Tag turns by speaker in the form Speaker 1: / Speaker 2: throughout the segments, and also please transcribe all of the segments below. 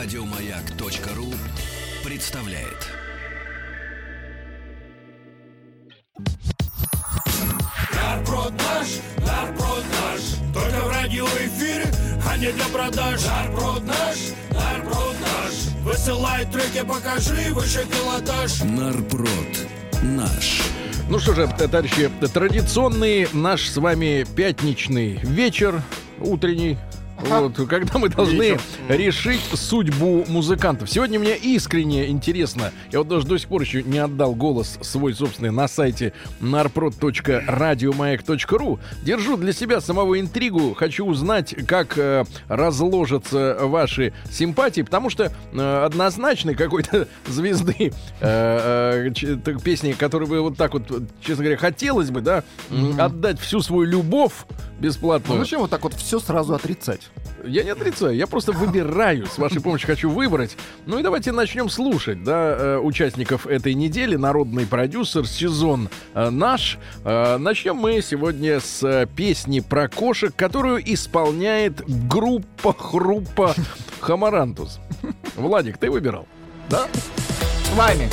Speaker 1: Радиомаяк.ру представляет.
Speaker 2: Нарброд наш, нарброд наш Только в радиоэфире, а не для продаж Нарброд наш, нарброд наш Высылай треки, покажи выше пилотаж
Speaker 1: Нарпрод наш.
Speaker 3: Ну что же, товарищи, традиционный наш с вами пятничный вечер утренний. Вот, когда мы должны решить судьбу музыкантов. Сегодня мне искренне интересно. Я вот даже до сих пор еще не отдал голос свой собственный на сайте narprod.radiomayak.ru. Держу для себя самого интригу. Хочу узнать, как э, разложатся ваши симпатии, потому что э, однозначной какой-то звезды э, э, песни, которую бы вот так вот, честно говоря, хотелось бы, да, м, отдать всю свою любовь бесплатную.
Speaker 4: Ну зачем вот так вот все сразу отрицать?
Speaker 3: Я не отрицаю, я просто выбираю, с вашей помощью хочу выбрать. Ну и давайте начнем слушать, да, э, участников этой недели. Народный продюсер, сезон э, наш. Э, Начнем мы сегодня с песни про кошек, которую исполняет группа Хруппа Хамарантус. Владик, ты выбирал?
Speaker 4: Да? С вами.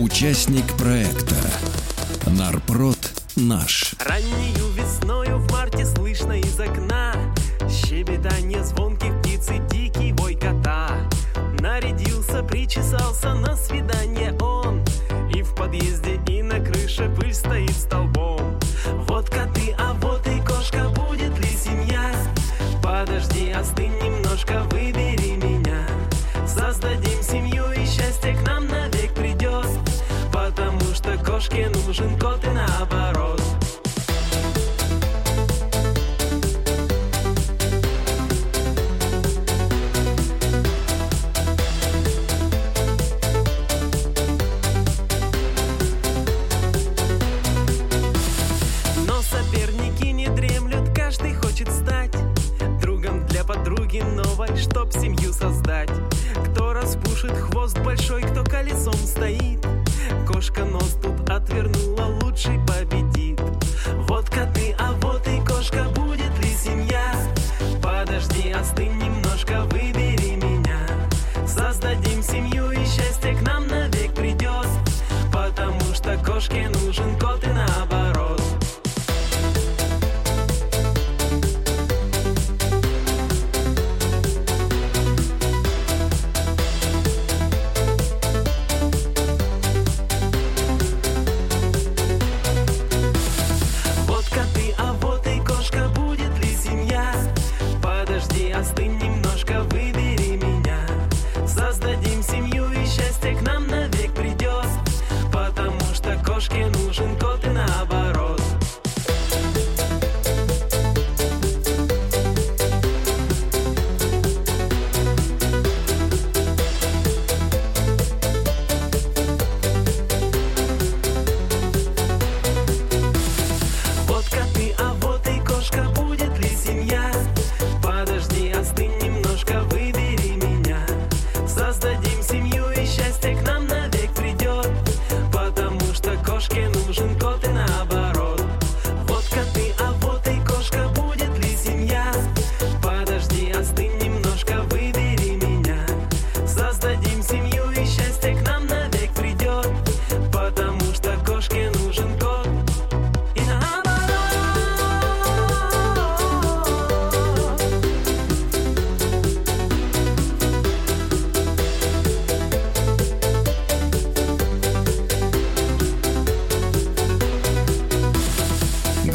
Speaker 1: Участник проекта. Нарпрод наш.
Speaker 5: Раннею весною в марте слышно из окна Щебетание звонких птиц и дикий вой кота Нарядился, причесался на свидание он И в подъезде, и на крыше пыль стоит столбом Вот коты, а вот и кошка, будет ли семья? Подожди, остынь немножко, выбери кошке нужен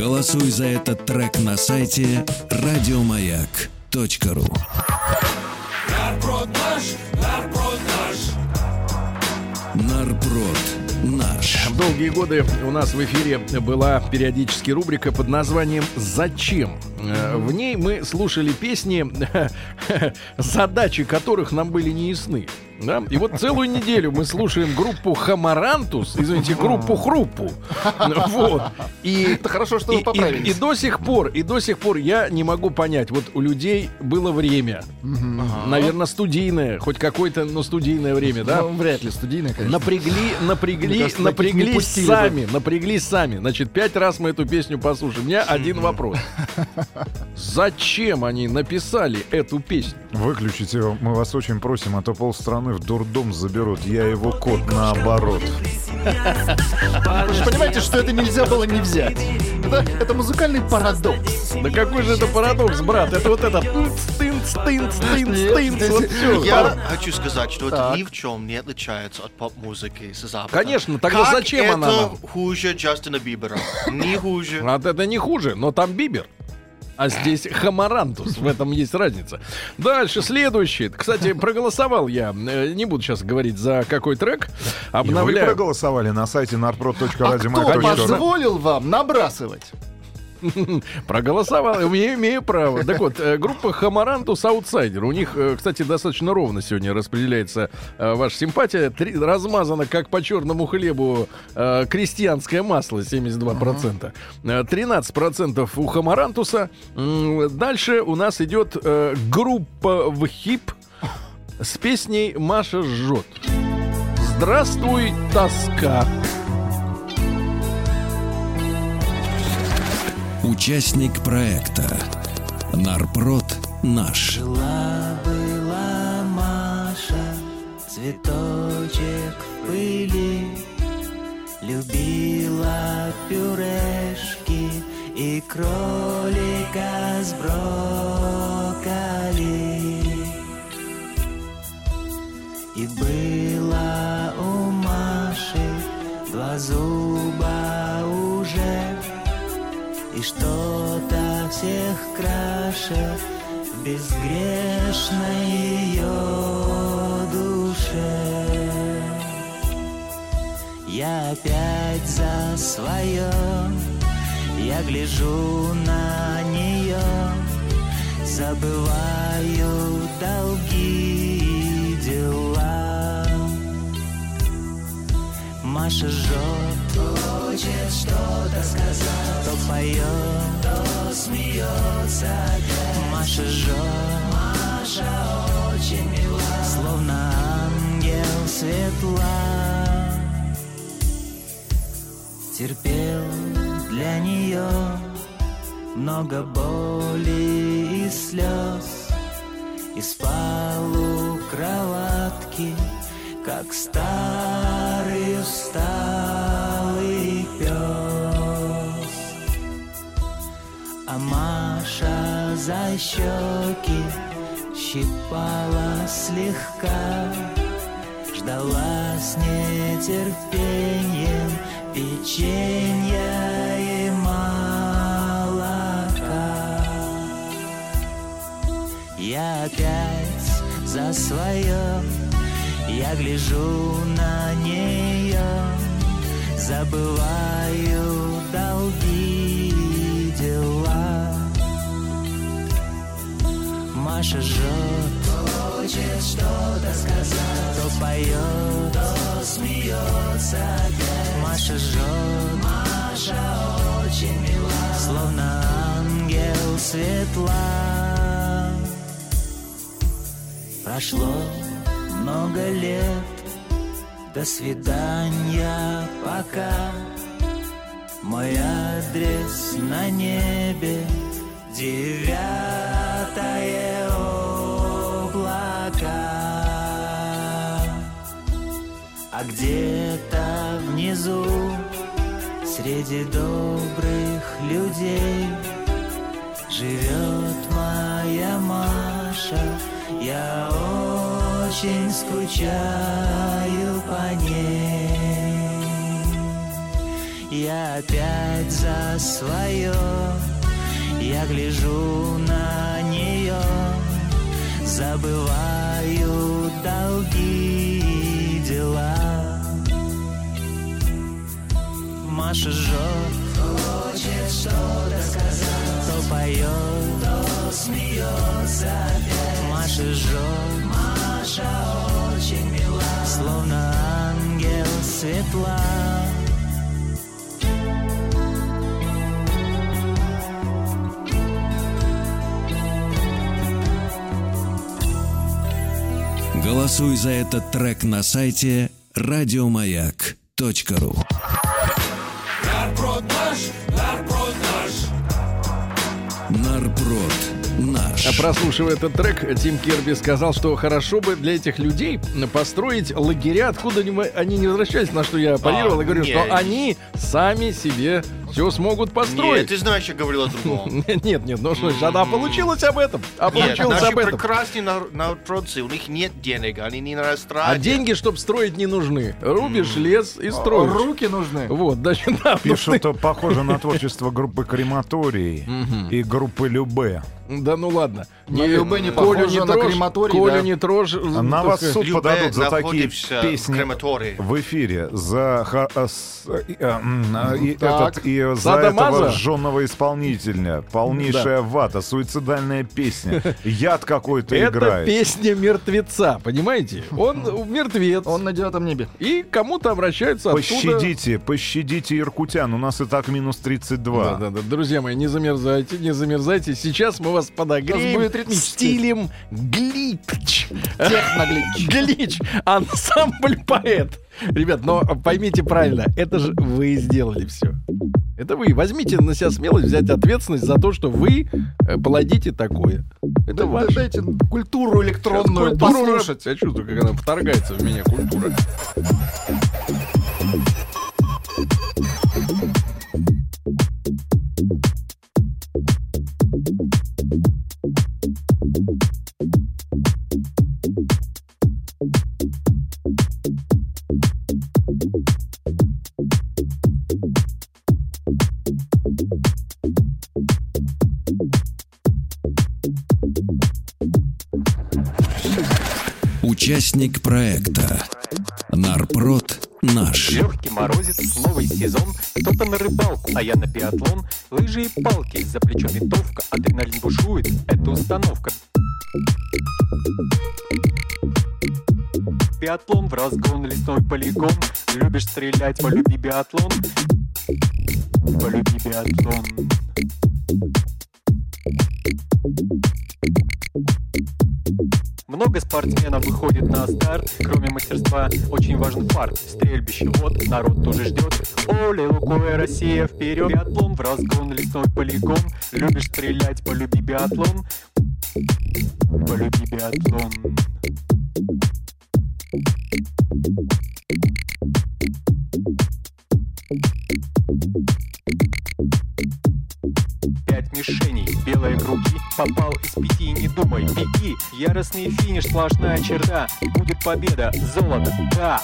Speaker 1: Голосуй за этот трек на сайте радиомаяк.ру.
Speaker 2: Нарброд наш, нарброд наш
Speaker 1: Нарпрод наш.
Speaker 3: Долгие годы у нас в эфире была периодически рубрика под названием «Зачем?». Э, В ней мы слушали песни, задачи которых нам были не ясны. Да? И вот целую неделю мы слушаем группу Хамарантус, извините, группу Хруппу. Вот. И,
Speaker 4: Это хорошо, что
Speaker 3: и,
Speaker 4: вы
Speaker 3: и-
Speaker 4: поправились.
Speaker 3: и до сих пор, и до сих пор я не могу понять. Вот у людей было время, наверное, студийное, хоть какое-то, но студийное время, да?
Speaker 4: Ну, вряд ли студийная, конечно.
Speaker 3: Напрягли, напрягли,
Speaker 4: кажется, таких не
Speaker 3: напряглись
Speaker 4: пустили
Speaker 3: сами, напряглись сами. Значит, пять раз мы эту песню послушали. У меня один вопрос. Зачем они написали эту песню?
Speaker 6: Выключите его, мы вас очень просим, а то полстраны в дурдом заберут. Я его кот наоборот.
Speaker 4: Вы же понимаете, что это нельзя было не взять. Это, это музыкальный парадокс.
Speaker 3: Да какой же это парадокс, брат? Это вот это тынц, тынц, тынц, тынц, вот.
Speaker 7: Я хочу сказать, что это ни в чем не отличается от поп-музыки с Запада.
Speaker 3: Конечно, тогда
Speaker 7: Как
Speaker 3: зачем
Speaker 7: это
Speaker 3: она нам?
Speaker 7: хуже Джастина Бибера? Не хуже.
Speaker 3: Это не хуже, но там Бибер. А здесь Хамарантус, в этом есть разница. Дальше, следующий. Кстати, проголосовал я, э, не буду сейчас говорить за какой трек,
Speaker 6: И вы
Speaker 3: обновляю.
Speaker 6: проголосовали на сайте
Speaker 4: А кто позволил вам набрасывать?
Speaker 3: Проголосовал, имею, имею право. Так вот, э, группа Хамарантус Аутсайдер. У них, э, кстати, достаточно ровно сегодня распределяется э, ваша симпатия. Три- размазано, как по черному хлебу, крестьянское масло 72%. Э, 13% у Хамарантуса. Дальше у нас идет группа в хип с песней «Маша жжет». Здравствуй, тоска.
Speaker 1: Участник проекта Нарпрод наш.
Speaker 8: Жила-была Маша, цветочек в пыли, Любила пюрешки и кролика с брокколи. И было у Маши два зуба что-то всех краше безгрешной ее душе. Я опять за свое, я гляжу на нее, забываю долги и дела. Маша жжет, хочет что-то сказать, то поет, то смеется опять. Маша жжет, Маша очень мила, словно ангел светла. Терпел для нее много боли и слез, и спал у кроватки, как старый усталый пес. А Маша за щеки щипала слегка, ждала с нетерпением печенья и молока. Я опять за свое, я гляжу на нее, забываю долги дела. Маша жжет, хочет что-то сказать, то поет, то смеется опять. Маша жжет, Маша очень мила, словно ангел светла. Прошло много лет, до свидания, пока. Мой адрес на небе, девятое облака. А где-то внизу, среди добрых людей, живет моя Маша. Я очень скучаю по ней. Я опять за свое, я гляжу на нее, забываю долги и дела. Маша жжет, хочет что-то сказать, то поет, то смеется опять. Маша жжет, Маша очень словно ангел светла.
Speaker 1: Голосуй за этот трек на сайте радиомаяк.ру
Speaker 3: Прослушивая этот трек, Тим Керби сказал, что хорошо бы для этих людей построить лагеря, откуда они- не возвращались, на что я парировал и говорю,
Speaker 7: не.
Speaker 3: что они сами себе все смогут
Speaker 7: Нет,
Speaker 3: построить.
Speaker 7: ты знаешь, я говорил о другом.
Speaker 3: Нет, нет, ну что ж, а получилось об этом. А
Speaker 7: Нет,
Speaker 3: получилось об этом.
Speaker 7: прекрасные нар- народцы, у них нет денег, они не на
Speaker 3: А деньги, чтобы строить, не нужны. Рубишь лес и строишь.
Speaker 4: Руки нужны.
Speaker 3: Вот, значит, да,
Speaker 6: Пишут, что похоже на творчество группы Крематорий и группы Любе.
Speaker 3: Да ну ладно.
Speaker 4: На Любе не похоже на крематорий,
Speaker 3: Колю
Speaker 4: да.
Speaker 3: не трожь.
Speaker 6: На
Speaker 3: так
Speaker 6: вас
Speaker 3: сказать.
Speaker 6: суд
Speaker 7: Любе
Speaker 6: подадут за такие
Speaker 7: в
Speaker 6: песни
Speaker 7: крематории.
Speaker 6: в эфире за ха- а, с- и, а, м, а, и
Speaker 4: Так.
Speaker 6: этот и за этого жженного исполнителя полнейшая вата суицидальная песня яд какой-то
Speaker 3: Это
Speaker 6: играет
Speaker 3: песня мертвеца, понимаете? Он мертвец.
Speaker 4: Он на девятом небе.
Speaker 3: И кому-то обращаются оттуда.
Speaker 6: пощадите пощадите иркутян у нас и так минус 32
Speaker 3: Да, да, да. Друзья мои, не замерзайте, не замерзайте. Сейчас мы вас подогреем стилем глич.
Speaker 4: Техноглич.
Speaker 3: Глич. Ансамбль поэт. Ребят, но поймите правильно, это же вы сделали все. Это вы. Возьмите на себя смелость взять ответственность за то, что вы э, плодите такое. Это
Speaker 4: Да-
Speaker 3: ваше.
Speaker 4: Дайте культуру электронную
Speaker 3: Культура-
Speaker 4: послушать.
Speaker 3: Я чувствую, как она вторгается в меня, культура.
Speaker 1: Участник проекта Нарпрод наш.
Speaker 9: Легкий морозец, новый сезон, кто-то на рыбалку, а я на биатлон. Лыжи и палки, за плечом винтовка, адреналин бушует, это установка. Биатлон в разгон, лесной полигон. Любишь стрелять, полюби биатлон. Полюби биатлон. Много спортсменов выходит на старт, кроме мастерства очень важен фарт. Стрельбище, вот народ тоже ждет. Оле, Лукоя, Россия, вперед! Биатлон в разгон, лесной полигон. Любишь стрелять, полюби биатлон. Полюби биатлон. Пять мишеней, белые круги Попал из пяти, не думай, беги. Яростный финиш, сплошная черта. Будет победа, золото, да.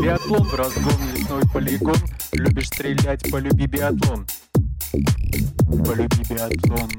Speaker 9: Биатлон в разгон, лесной полигон. Любишь стрелять, полюби биатлон. Полюби биатлон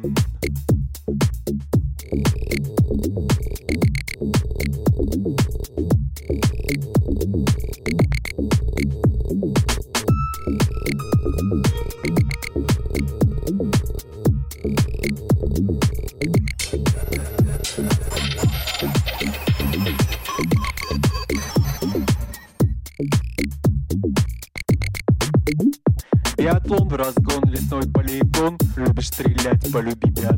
Speaker 9: разгон, лесной полигон. Любишь стрелять, полюби биатлон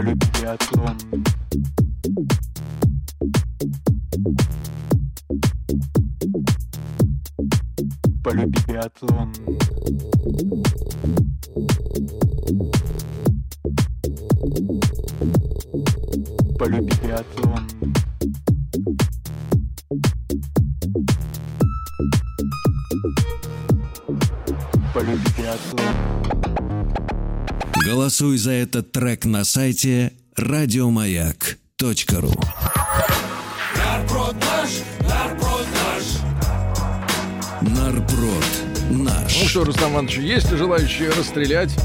Speaker 9: Полюби биатлон. Полюби биатлон. Полюби биатлон. Полюби биатлон
Speaker 1: Голосуй за этот трек на сайте радиомаяк.ру.
Speaker 2: Нарпрод наш,
Speaker 3: Что, Рустам Иванович, есть расстрелять, расстрелять,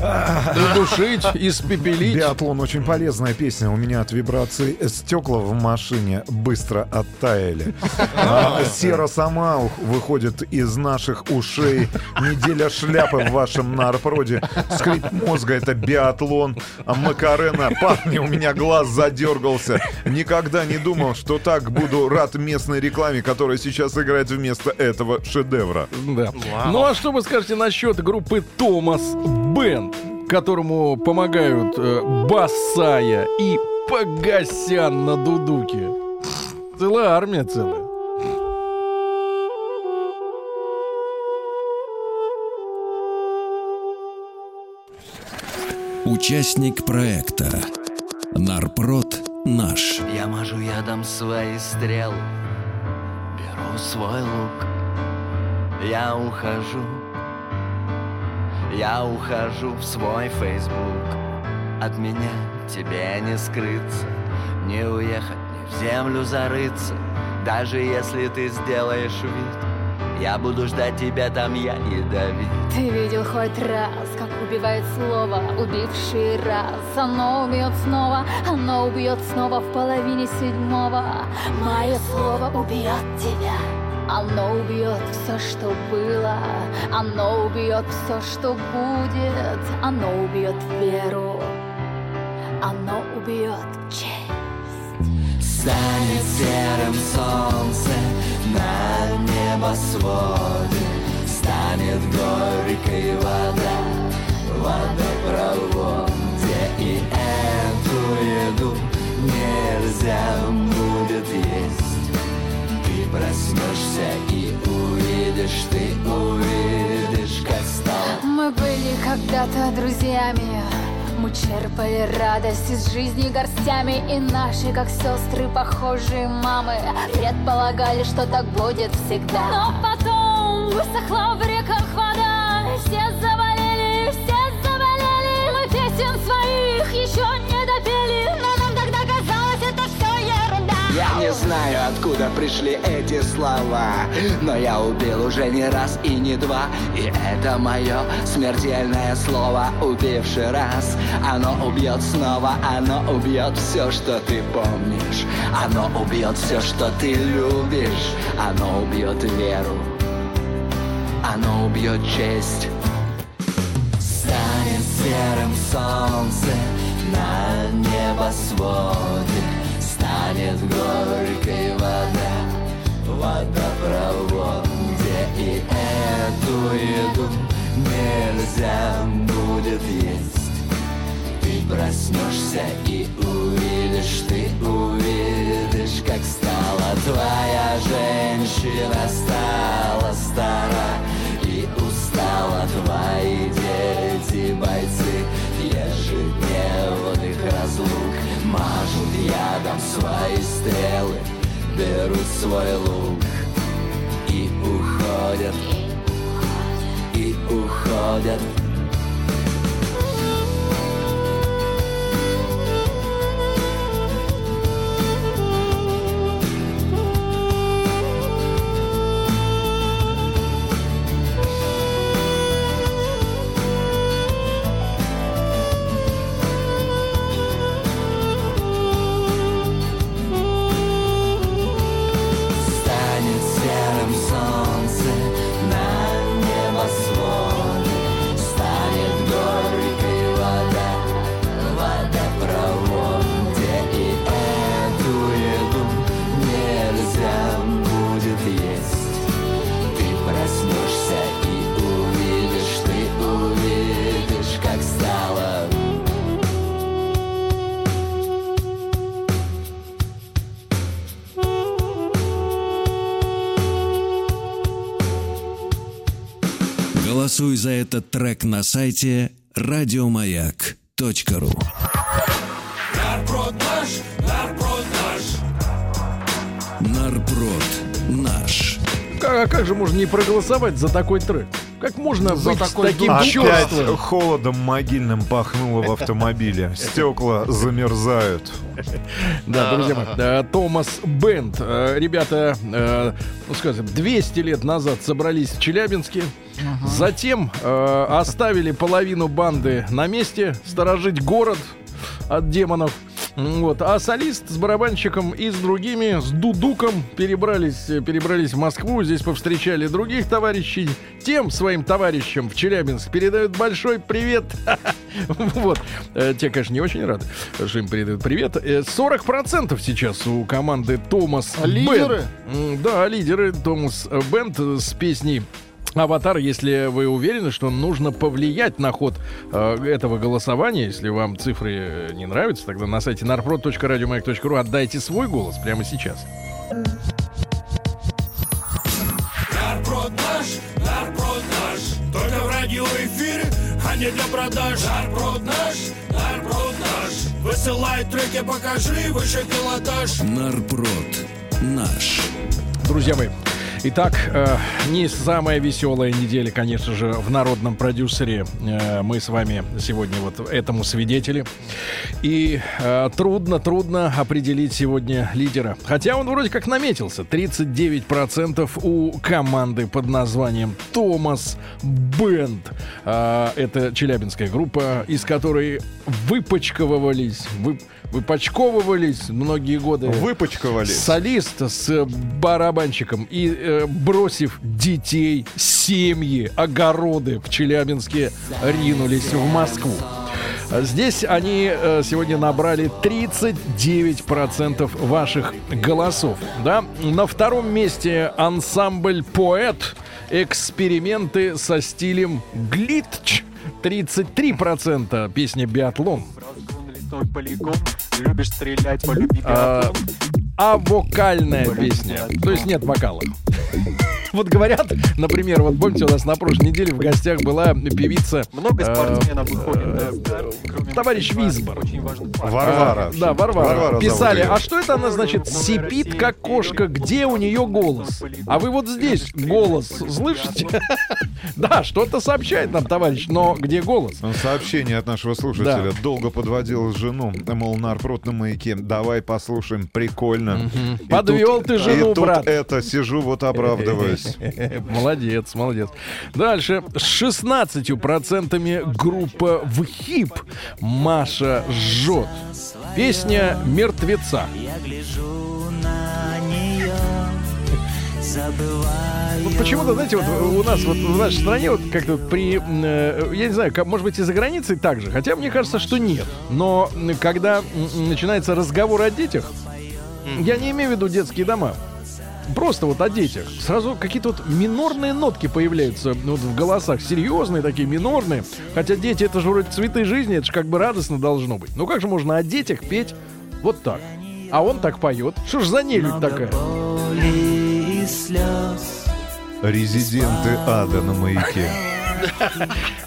Speaker 3: удушить, испепелить?
Speaker 6: Биатлон очень полезная песня. У меня от вибраций стекла в машине быстро оттаяли. А, Сера сама выходит из наших ушей. Неделя шляпы в вашем нарпроде. Скрип мозга — это биатлон. А Макарена, парни, у меня глаз задергался. Никогда не думал, что так буду рад местной рекламе, которая сейчас играет вместо этого шедевра.
Speaker 3: Да. Ну а что вы скажете насчет группы Томас Бенд, которому помогают э, Басая и Погосян на дудуке? Целая армия целая.
Speaker 1: Участник проекта Нарпрод наш.
Speaker 10: Я мажу ядом свои стрелы Беру свой лук Я ухожу Я ухожу в свой фейсбук От меня тебе не скрыться Не уехать, не в землю зарыться. Даже если ты сделаешь вид Я буду ждать тебя там, я ядовит
Speaker 11: Ты видел хоть раз, как убивает слово, убивший раз? Оно убьет снова, оно убьет снова в половине седьмого. Мое слово убьет тебя оно убьет все, что было, оно убьет все, что будет, оно убьет веру, оно убьет честь.
Speaker 10: Станет серым солнце на небосводе. Станет горькой вода в водопроводе. И эту еду нельзя будет есть проснешься и увидишь, ты увидишь, как стало
Speaker 11: Мы были когда-то друзьями. Мы черпали радость из жизни горстями. И наши, как сестры, похожие мамы Предполагали, что так будет всегда. Но потом высохла в реках вода. Все завалили, все завалили. Мы песен своих еще не допели. Но
Speaker 10: Я не знаю, откуда пришли эти слова Но я убил уже не раз и не два. И это мое смертельное слово Убивший раз. Оно убьет снова Оно убьет все, что ты помнишь. Оно убьет все, что ты любишь. Оно убьет веру. Оно убьет честь. Станет серым солнце на небосводе Станет горькой вода в водопроводе И эту еду нельзя будет есть. Ты проснешься и увидишь, ты увидишь, как стала твоя женщина Стала стара и устала твои дети, бойцы. Ежедневных разлук мажут ядом свои стрелы Берут свой лук и уходят, и уходят
Speaker 1: Голосуй за этот трек на сайте радиомаяк.ру.
Speaker 2: Нарпрод наш, нарпрод наш.
Speaker 1: Нарпрод наш.
Speaker 3: А как же можно не проголосовать за такой трек? Как можно
Speaker 4: За
Speaker 3: быть
Speaker 4: такой
Speaker 3: таким
Speaker 6: Опять
Speaker 3: чёрствым?
Speaker 6: холодом могильным пахнуло в автомобиле. Стекла замерзают.
Speaker 3: Да, друзья мои, э, Томас Бенд. Э, Ребята, э, ну скажем, 200 лет назад собрались в Челябинске. Затем оставили половину банды на месте сторожить город от демонов. Вот. А солист с барабанщиком и с другими, с дудуком перебрались, э, перебрались в Москву. Здесь повстречали других товарищей. Тем своим товарищам в Челябинск передают большой привет. Вот. Э, Те, конечно, не очень рады, что им передают привет. Э, 40% сейчас у команды Томас
Speaker 4: А лидеры?
Speaker 3: Да, лидеры Томас э, Бенд э, с песней Аватар, если вы уверены, что нужно повлиять на ход э, этого голосования, если вам цифры э, не нравятся, тогда на сайте narprod.radiomayak.ru отдайте свой голос прямо сейчас.
Speaker 2: Нарпрод наш, нарпрод наш Только в радиоэфире, а не для продаж Нарпрод наш, нарпрод наш Высылай треки, покажи выше пилотаж
Speaker 1: Нарпрод. Наш.
Speaker 3: Друзья мои, итак, э, не самая веселая неделя, конечно же, в народном продюсере. Э, мы с вами сегодня вот этому свидетели. И э, трудно, трудно определить сегодня лидера. Хотя он вроде как наметился. 39% у команды под названием Томас Бенд. Э, это челябинская группа, из которой выпачковывались, вы, выпачковывались многие годы
Speaker 6: Выпачковались.
Speaker 3: солист с барабанщиком и э, бросив детей, семьи, огороды в Челябинске, ринулись в Москву. Здесь они э, сегодня набрали 39% ваших голосов. Да? На втором месте ансамбль «Поэт». Эксперименты со стилем глитч. 33% песня «Биатлон».
Speaker 9: Любишь стрелять, полюби биатлон.
Speaker 3: а вокальная песня. То есть нет вокала. Вот говорят, например, вот помните, у нас на прошлой неделе в гостях была певица
Speaker 9: Много
Speaker 3: э,
Speaker 9: спортсменов выходит на кроме
Speaker 3: товарищ
Speaker 9: факт.
Speaker 6: Варвара.
Speaker 3: Да, Варвара. Писали, а что это она, значит, сипит как кошка, где у нее голос? А вы вот здесь голос слышите? Да, что-то сообщает нам товарищ, но где голос?
Speaker 6: Ну, Сообщение от нашего слушателя. Долго подводил жену. Мол, нарпрод на маяке. Давай послушаем. Прикольно. И
Speaker 3: Подвел
Speaker 6: тут-
Speaker 3: ты жену,
Speaker 6: и тут
Speaker 3: брат.
Speaker 6: это, сижу вот оправдываюсь.
Speaker 3: Молодец, молодец. Дальше. С 16% группа в хип Маша жжет. Песня «Мертвеца». Вот почему-то, знаете, вот у нас вот в нашей стране вот как-то при, э, я не знаю, как, может быть, и за границей так же, хотя мне кажется, что нет. Но когда начинается разговор о детях, я не имею в виду детские дома, просто вот о детях. Сразу какие-то вот минорные нотки появляются вот в голосах. Серьезные такие, минорные. Хотя дети, это же вроде цветы жизни, это же как бы радостно должно быть. Ну как же можно о детях петь вот так? А он так поет. Что ж за нелюдь такая?
Speaker 6: Резиденты ада на маяке.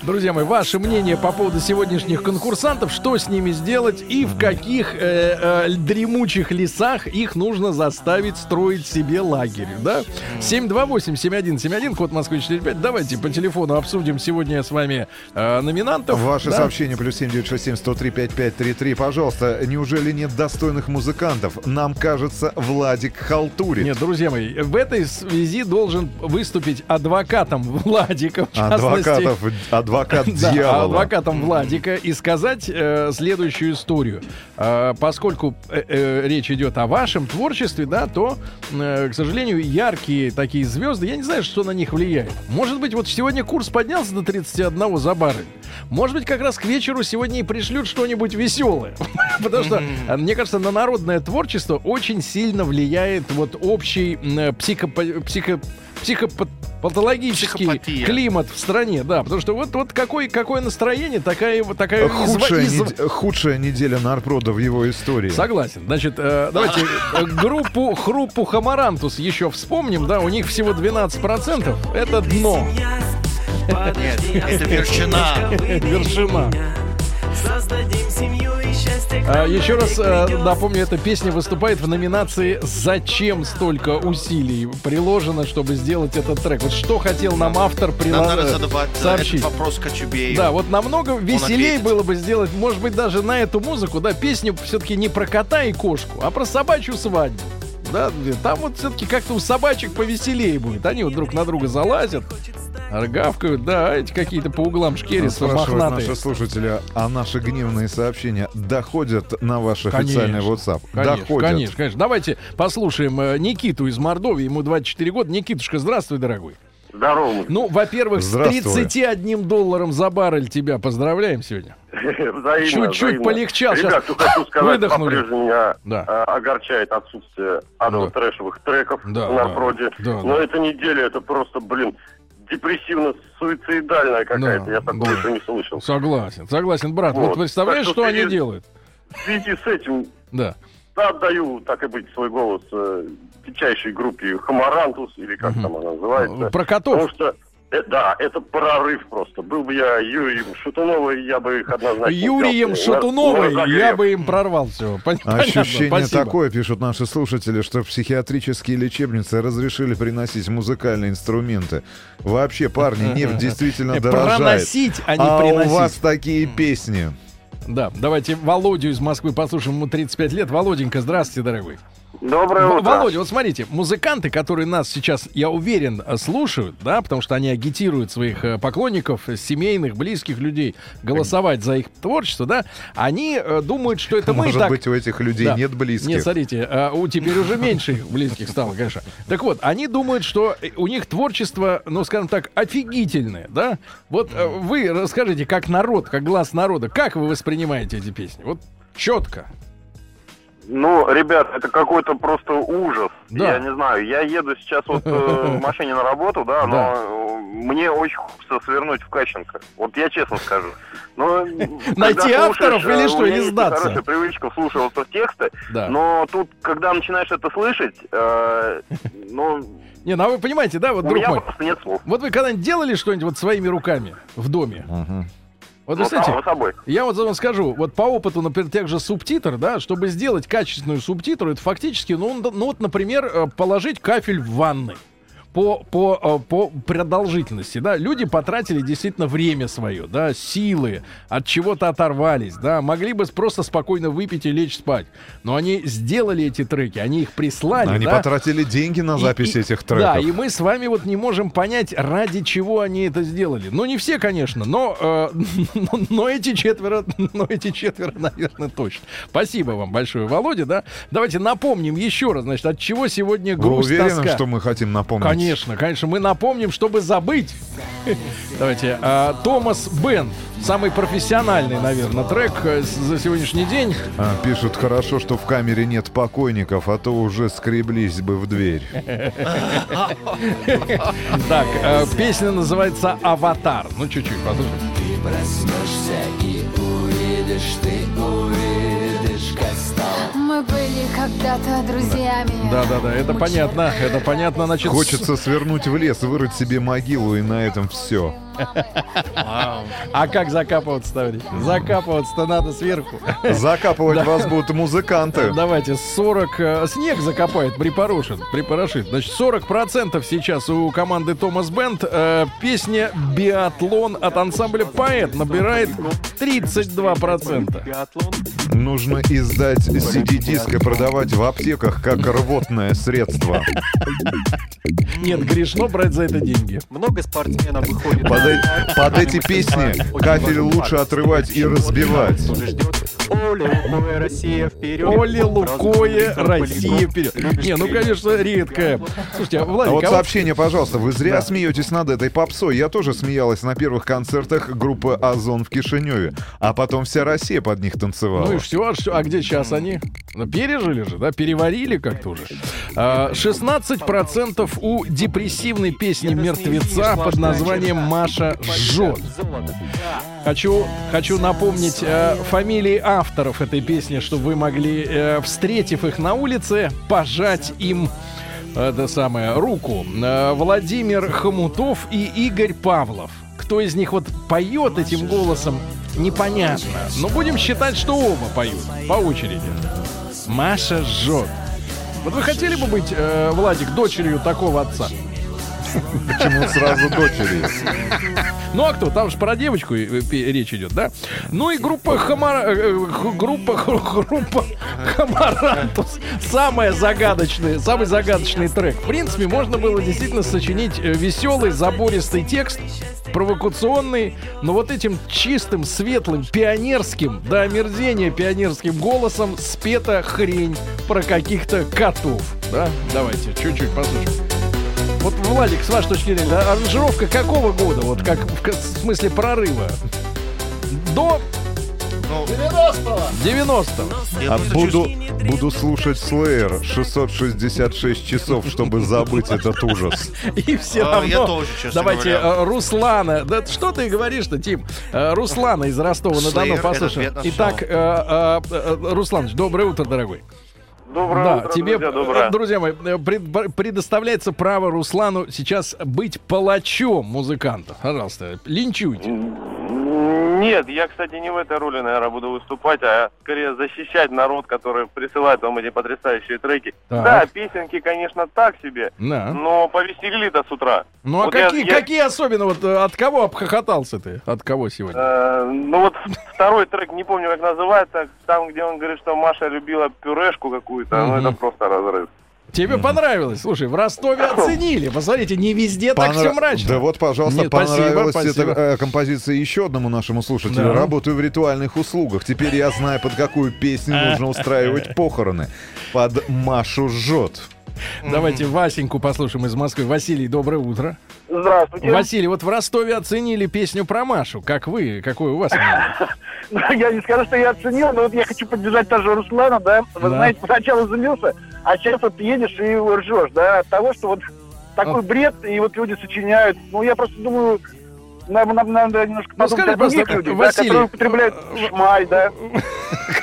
Speaker 3: Друзья мои, ваше мнение по поводу сегодняшних конкурсантов, что с ними сделать и в каких э, э, дремучих лесах их нужно заставить строить себе лагерь, да? 728-7171, код Москвы 45. Давайте по телефону обсудим сегодня с вами э, номинантов.
Speaker 6: Ваше
Speaker 3: да?
Speaker 6: сообщение плюс 7967 103 5533. Пожалуйста, неужели нет достойных музыкантов? Нам кажется, Владик халтурит.
Speaker 3: Нет, друзья мои, в этой связи должен выступить адвокатом Владика, в частности.
Speaker 6: Адвокатов, адвокат дьявола.
Speaker 3: адвокатом Владика и сказать э, следующую историю. Э, поскольку э, речь идет о вашем творчестве, да, то, к сожалению, яркие такие звезды, я не знаю, что на них влияет. Может быть, вот сегодня курс поднялся до 31 за баррель. Может быть, как раз к вечеру сегодня и пришлют что-нибудь веселое. Потому что, мне кажется, на народное творчество очень сильно влияет вот общий психопо- психо- психопатологический
Speaker 7: Психопатия.
Speaker 3: климат в стране, да, потому что вот, вот какое, какое настроение, такая, такая изва-
Speaker 6: Худшая,
Speaker 3: изва-
Speaker 6: нед- худшая неделя Нарпрода в его истории.
Speaker 3: Согласен. Значит, э, давайте э, группу Хрупу Хамарантус еще вспомним, да, у них всего 12%. Это дно.
Speaker 7: Нет, это вершина.
Speaker 3: Вершина. Еще раз э, напомню, эта песня выступает в номинации «Зачем столько усилий приложено, чтобы сделать этот трек?» Вот что хотел нам автор
Speaker 7: э,
Speaker 3: сообщить?
Speaker 7: вопрос Кочубею.
Speaker 3: Да, вот намного веселее было бы сделать, может быть, даже на эту музыку, да, песню все-таки не про кота и кошку, а про собачью свадьбу. Да, там вот все-таки как-то у собачек повеселее будет. Они вот друг на друга залазят, гавкают, да, а эти какие-то по углам шкерятся, мохнатые.
Speaker 6: наши слушатели, а наши гневные сообщения доходят на ваш
Speaker 3: Конечно.
Speaker 6: официальный WhatsApp?
Speaker 3: Конечно,
Speaker 6: доходят.
Speaker 3: конечно, конечно. Давайте послушаем э, Никиту из Мордовии, ему 24 года. Никитушка, здравствуй, дорогой.
Speaker 12: Здорово.
Speaker 3: Ну, во-первых, с
Speaker 6: Здравствуй.
Speaker 3: 31 долларом за баррель тебя поздравляем сегодня. Чуть-чуть полегчал,
Speaker 12: Ребят, что хочу сказать, по-прежнему меня
Speaker 3: Да.
Speaker 12: а, огорчает отсутствие адово-трэшевых треков
Speaker 3: Да,
Speaker 12: на
Speaker 3: да.
Speaker 12: народе.
Speaker 3: Да,
Speaker 12: Но эта неделя, это просто, блин, депрессивно-суицидальная какая-то.
Speaker 3: Да,
Speaker 12: Я такого
Speaker 3: да.
Speaker 12: еще не слышал.
Speaker 3: Согласен, согласен, брат. Вот,
Speaker 12: Вот.
Speaker 3: представляешь,
Speaker 12: Так
Speaker 3: что,
Speaker 12: что
Speaker 3: они
Speaker 12: перед-
Speaker 3: делают?
Speaker 12: В связи с этим
Speaker 3: Да.
Speaker 12: да, отдаю, так и быть, свой голос э, дичайшей группе Хамарантус, или как
Speaker 3: Мгм.
Speaker 12: там она называется.
Speaker 3: Про котов.
Speaker 12: Потому что, э, да, это прорыв просто. Был бы я Юрием Шатуновой, я бы их однозначно...
Speaker 3: Юрием
Speaker 12: взял на-
Speaker 3: Шатуновой
Speaker 12: на
Speaker 3: я бы им прорвал все.
Speaker 6: Ощущение такое, пишут наши слушатели, что в психиатрические лечебницы разрешили приносить музыкальные инструменты. Вообще, парни, нефть действительно дорожает.
Speaker 3: Проносить, а не
Speaker 6: а
Speaker 3: приносить.
Speaker 6: у вас такие песни.
Speaker 3: Да, давайте Володю из Москвы послушаем, ему 35 лет. Володенька, здравствуйте, дорогой.
Speaker 12: Доброе утро.
Speaker 3: Володя, вот смотрите, музыканты, которые нас сейчас, я уверен, э, слушают, да, потому что они агитируют своих э, поклонников, э, семейных, близких людей голосовать за их творчество, да, они думают, что это мы
Speaker 6: Может
Speaker 3: так...
Speaker 6: быть, у этих людей
Speaker 3: Да.
Speaker 6: нет близких.
Speaker 3: Нет, смотрите, у теперь уже меньше их близких стало, конечно. Так вот, они думают, что у них творчество, ну, скажем так, офигительное, да? Вот вы расскажите, как народ, как глаз народа, как вы воспринимаете эти песни? Вот четко.
Speaker 12: Ну, ребят, это какой-то просто ужас.
Speaker 3: Да.
Speaker 12: Я не знаю, я еду сейчас вот э, в машине на работу, да, но
Speaker 3: Да.
Speaker 12: мне очень хочется свернуть в Кащенко. Вот я честно скажу. Но,
Speaker 3: Найти авторов
Speaker 12: слушаешь,
Speaker 3: или
Speaker 12: э,
Speaker 3: что, или
Speaker 12: есть
Speaker 3: сдаться?
Speaker 12: Хорошая привычка вслушиваться в тексты,
Speaker 3: Да.
Speaker 12: но тут, когда начинаешь это слышать, э, ну,
Speaker 3: Не, ну а вы понимаете, да, вот, друг мой,
Speaker 12: просто нет слов.
Speaker 3: вот вы когда-нибудь делали что-нибудь вот своими руками в доме? Вот вы
Speaker 12: Ну, собой.
Speaker 3: Я вот вам скажу, вот по опыту, например, тех же субтитр, да, чтобы сделать качественную субтитру, это фактически, ну, ну вот, например, э, положить кафель в ванной. По, по, э, по продолжительности, да, люди потратили действительно время свое, да, силы, от чего-то оторвались, да, могли бы просто спокойно выпить и лечь спать, но они сделали эти треки, они их прислали,
Speaker 6: Они
Speaker 3: да,
Speaker 6: потратили деньги на запись
Speaker 3: и-
Speaker 6: этих треков.
Speaker 3: Да, и мы с вами вот не можем понять, ради чего они это сделали. Ну, не все, конечно, но, э, но, но эти четверо, но эти четверо, наверное, точно. Спасибо вам большое, Володя, да. Давайте напомним еще раз, значит, от чего сегодня
Speaker 6: Вы
Speaker 3: грусть,
Speaker 6: уверены,
Speaker 3: тоска?
Speaker 6: что мы хотим напомнить?
Speaker 3: Конечно, конечно, мы напомним, чтобы забыть. Давайте. а, Томас Бенд. Самый профессиональный, наверное, трек э, за сегодняшний день.
Speaker 6: А, пишут, хорошо, что в камере нет покойников, а то уже скреблись бы в дверь.
Speaker 3: Так, э, песня называется «Аватар». Ну, чуть-чуть, послушайте.
Speaker 8: Проснешься и увидишь, ты увидишь.
Speaker 11: Мы были когда-то друзьями.
Speaker 3: Да-да-да, это понятно, это понятно, значит...
Speaker 6: Хочется свернуть в лес, вырыть себе могилу, и на этом все.
Speaker 3: А как закапываться, товарищ? Закапываться-то надо сверху.
Speaker 6: Закапывать вас будут музыканты.
Speaker 3: Давайте, 40... э, Снег закопает, припорошит, припорошит. Значит, 40% сейчас у команды Томас Бенд. э, песня «Биатлон» от ансамбля «Поэт» набирает 32%.
Speaker 6: Нужно издать CD-диск и продавать в аптеках как рвотное средство.
Speaker 3: Нет, грешно брать за это деньги.
Speaker 9: Много спортсменов выходит
Speaker 6: Под, э- под эти песни кафель лучше отрывать и разбивать.
Speaker 9: Тоже ждет. Оле, Лукоя, Россия вперед.
Speaker 3: Оле Лукое, Россия вперед. Не, ну, конечно, редкая. Слушайте, а,
Speaker 6: А
Speaker 3: Владик,
Speaker 6: вот
Speaker 3: а вот-
Speaker 6: сообщение, пожалуйста, вы зря
Speaker 3: Да.
Speaker 6: смеетесь над этой попсой. Я тоже смеялась на первых концертах группы Озон в Кишиневе, а потом вся Россия под них танцевала.
Speaker 3: Ну и все, а, а где сейчас они? Ну, пережили же, да? Переварили как-то уже. А, 16% у депрессивной песни мертвеца под названием «Маша жжет». Хочу, хочу напомнить э, фамилии авторов этой песни, чтобы вы могли, э, встретив их на улице, пожать им э, это самое, руку. Э, Владимир Хомутов и Игорь Павлов. Кто из них вот поет этим голосом? непонятно. Но будем считать, что оба поют по очереди. Маша жжет. Вот вы хотели бы быть, э, Владик, дочерью такого отца?
Speaker 6: Почему сразу дочери?
Speaker 3: Ну а кто? Там же про девочку речь идет, да? Ну и группа Хамара... э, Группа... Группа Хамарантус. Самая загадочная, самый загадочный трек. В принципе, можно было действительно сочинить э, веселый, забористый текст, провокационный, но вот этим чистым, светлым, пионерским, до омерзения пионерским голосом спета хрень про каких-то котов. Да? Давайте, чуть-чуть послушаем. Вот, Владик, с вашей точки зрения, аранжировка какого года? Вот как в, смысле прорыва? До
Speaker 7: Ну,
Speaker 3: 90-го.
Speaker 7: я
Speaker 6: А
Speaker 7: просто
Speaker 6: буду, буду слушать Slayer 666 часов, чтобы забыть этот ужас.
Speaker 3: И все
Speaker 7: А,
Speaker 3: равно...
Speaker 7: я тоже, честно
Speaker 3: Давайте
Speaker 7: говоря.
Speaker 3: э, Руслана. Да что ты говоришь-то, Тим? Э, Руслана из Ростова-на-Дону послушаем. Итак, э, Русланыч, доброе утро, дорогой.
Speaker 12: Доброе
Speaker 3: да,
Speaker 12: утро,
Speaker 3: тебе,
Speaker 12: друзья,
Speaker 3: э,
Speaker 12: доброе.
Speaker 3: друзья мои, э, пред- предоставляется право Руслану сейчас быть палачом музыкантов. Пожалуйста, линчуйте.
Speaker 12: Нет, я, кстати, не в этой роли, наверное, буду выступать, а скорее защищать народ, который присылает вам эти потрясающие треки.
Speaker 3: Так.
Speaker 12: Да, песенки, конечно, так себе,
Speaker 3: Да.
Speaker 12: но повеселили-то с утра.
Speaker 3: Ну а
Speaker 12: Вот я-
Speaker 3: какие,
Speaker 12: я-
Speaker 3: какие особенно, вот э, от кого обхохотался ты? От кого сегодня?
Speaker 12: Э, ну вот второй трек, не помню, как называется, там, где он говорит, что Маша любила пюрешку какую-то, ну это просто разрыв.
Speaker 3: Тебе понравилось? Слушай, в Ростове оценили. Посмотрите, не везде так
Speaker 6: Понра-
Speaker 3: все мрачно.
Speaker 6: Да вот, пожалуйста,
Speaker 3: Нет,
Speaker 6: понравилась
Speaker 3: спасибо.
Speaker 6: эта э, композиция еще одному нашему слушателю.
Speaker 3: Да.
Speaker 6: Работаю в ритуальных услугах. Теперь я знаю, под какую песню нужно устраивать похороны. Под Машу жжет.
Speaker 3: Давайте Васеньку послушаем из Москвы. Василий, доброе утро.
Speaker 12: Здравствуйте.
Speaker 3: Василий, вот в Ростове оценили песню про Машу. Как вы? Какое у вас мнение?
Speaker 13: Я не скажу, что я оценил, но вот я хочу поддержать тоже Руслана, да. Вы знаете, поначалу изумился, а сейчас вот едешь и ржешь, да, от того, что вот такой бред, и вот люди сочиняют. Ну, я просто думаю, нам, нам надо немножко
Speaker 3: Ну,
Speaker 13: подумать
Speaker 3: скажи,
Speaker 13: о других
Speaker 3: просто,
Speaker 13: людях,
Speaker 3: Василий,
Speaker 13: да, которые употребляют шмаль, да.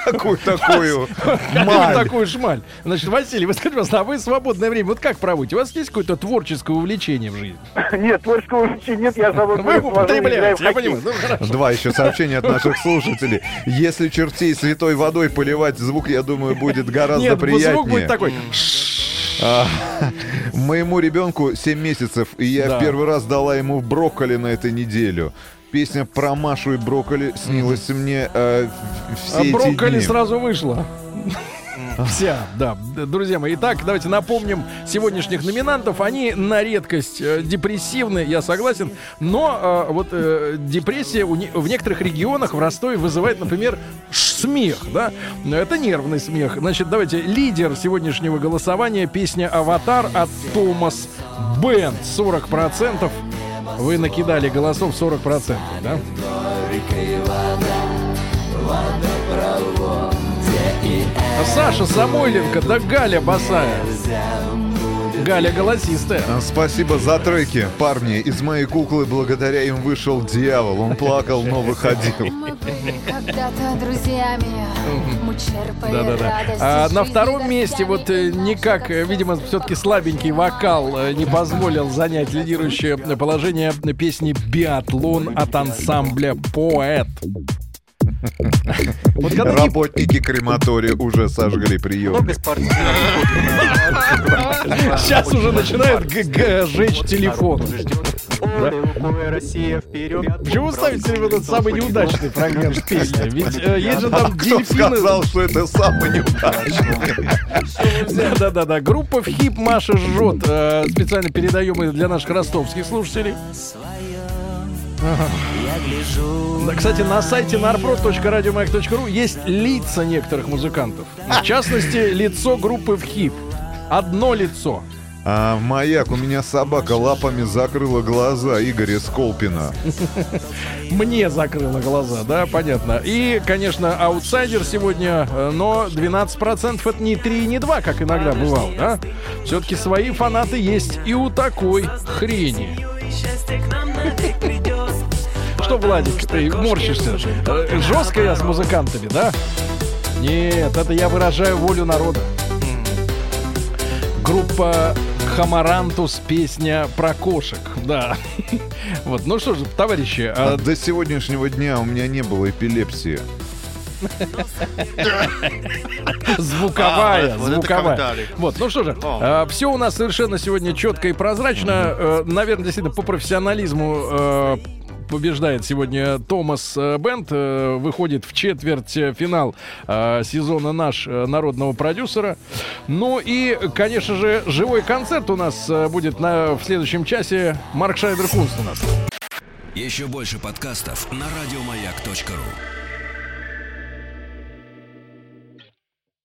Speaker 6: Какую такую
Speaker 3: Какую такую шмаль? Значит, Василий, вы скажите, пожалуйста, а вы свободное время, вот как проводите? У вас есть какое-то творческое увлечение в жизни?
Speaker 13: Нет, творческого увлечения нет, я забыл.
Speaker 3: Вы употребляете, я понимаю. Ну.
Speaker 6: Два еще сообщения от наших слушателей. Если чертей святой водой поливать, звук, я думаю, будет гораздо
Speaker 3: Нет,
Speaker 6: приятнее.
Speaker 3: звук будет такой.
Speaker 6: А, моему ребенку 7 месяцев, и я
Speaker 3: Да.
Speaker 6: первый раз дала ему брокколи на этой неделю. Песня про Машу и брокколи снилась мне э, в- все
Speaker 3: А
Speaker 6: эти
Speaker 3: брокколи
Speaker 6: дни.
Speaker 3: сразу вышла. Вся, да. Друзья мои, итак, давайте напомним сегодняшних номинантов. Они на редкость э, депрессивны, я согласен. Но э, вот э, депрессия у не- в некоторых регионах в Ростове вызывает, например, смех, да? Это нервный смех. Значит, давайте лидер сегодняшнего голосования песня «Аватар» от Томас Бенд. 40%. Вы накидали голосов 40%, да? А Саша Самойленко, да Галя босая. Галя голосистая.
Speaker 6: А, Спасибо за треки, парни. Из моей куклы благодаря им вышел дьявол. Он плакал, но выходил.
Speaker 11: Мы были когда-то друзьями. Мы черпали
Speaker 3: Да-да-да. А на втором месте вот э, никак, видимо, все-таки слабенький вокал э, не позволил занять лидирующее положение песни «Биатлон» от ансамбля «Поэт». Вот когда не
Speaker 6: Работники крематория уже сожгли прием.
Speaker 9: Спортсменов.
Speaker 3: Сейчас уже начинают жечь телефон.
Speaker 9: Россия, вперед.
Speaker 3: Почему вы ставите вот этот самый неудачный фрагмент песни? Ведь э, есть же там
Speaker 6: кто
Speaker 3: дельфины.
Speaker 6: сказал, что это самый неудачный?
Speaker 3: Да-да-да. Группа в хип Маша жжет. Э, Специально передаем для наших ростовских слушателей. Ага. Да, кстати, на сайте narprod.radiomayak.ru есть лица некоторых музыкантов. В частности, лицо группы в хип. Одно лицо.
Speaker 6: А, маяк, у меня собака лапами закрыла глаза Игоря Сколпина.
Speaker 3: Мне закрыло глаза, да, понятно. И, конечно, аутсайдер сегодня, э, но 12% это не 3 и не 2, как иногда бывало, да? Все-таки свои фанаты есть и у такой хрени.
Speaker 8: Счастье к нам.
Speaker 3: Что, Владик, ты морщишься? Жестко я с музыкантами, да? Нет, это я выражаю волю народа. Группа Хамарантус песня про кошек. Да. Вот, ну что же, товарищи,
Speaker 6: А
Speaker 3: а,
Speaker 6: До сегодняшнего дня у меня не было эпилепсии.
Speaker 3: звуковая,
Speaker 7: А,
Speaker 3: звуковая. Вот, ну что же,
Speaker 7: О.
Speaker 3: все у нас совершенно сегодня четко и прозрачно. Э, Наверное, действительно, по профессионализму э, побеждает сегодня Томас э, Бенд, э, выходит в четверть э, сезона наш народного продюсера. Ну и, конечно же, живой концерт у нас будет на, в следующем часе. Марк Шайдер Кунст у нас.
Speaker 1: Еще больше подкастов на радиомаяк.ру.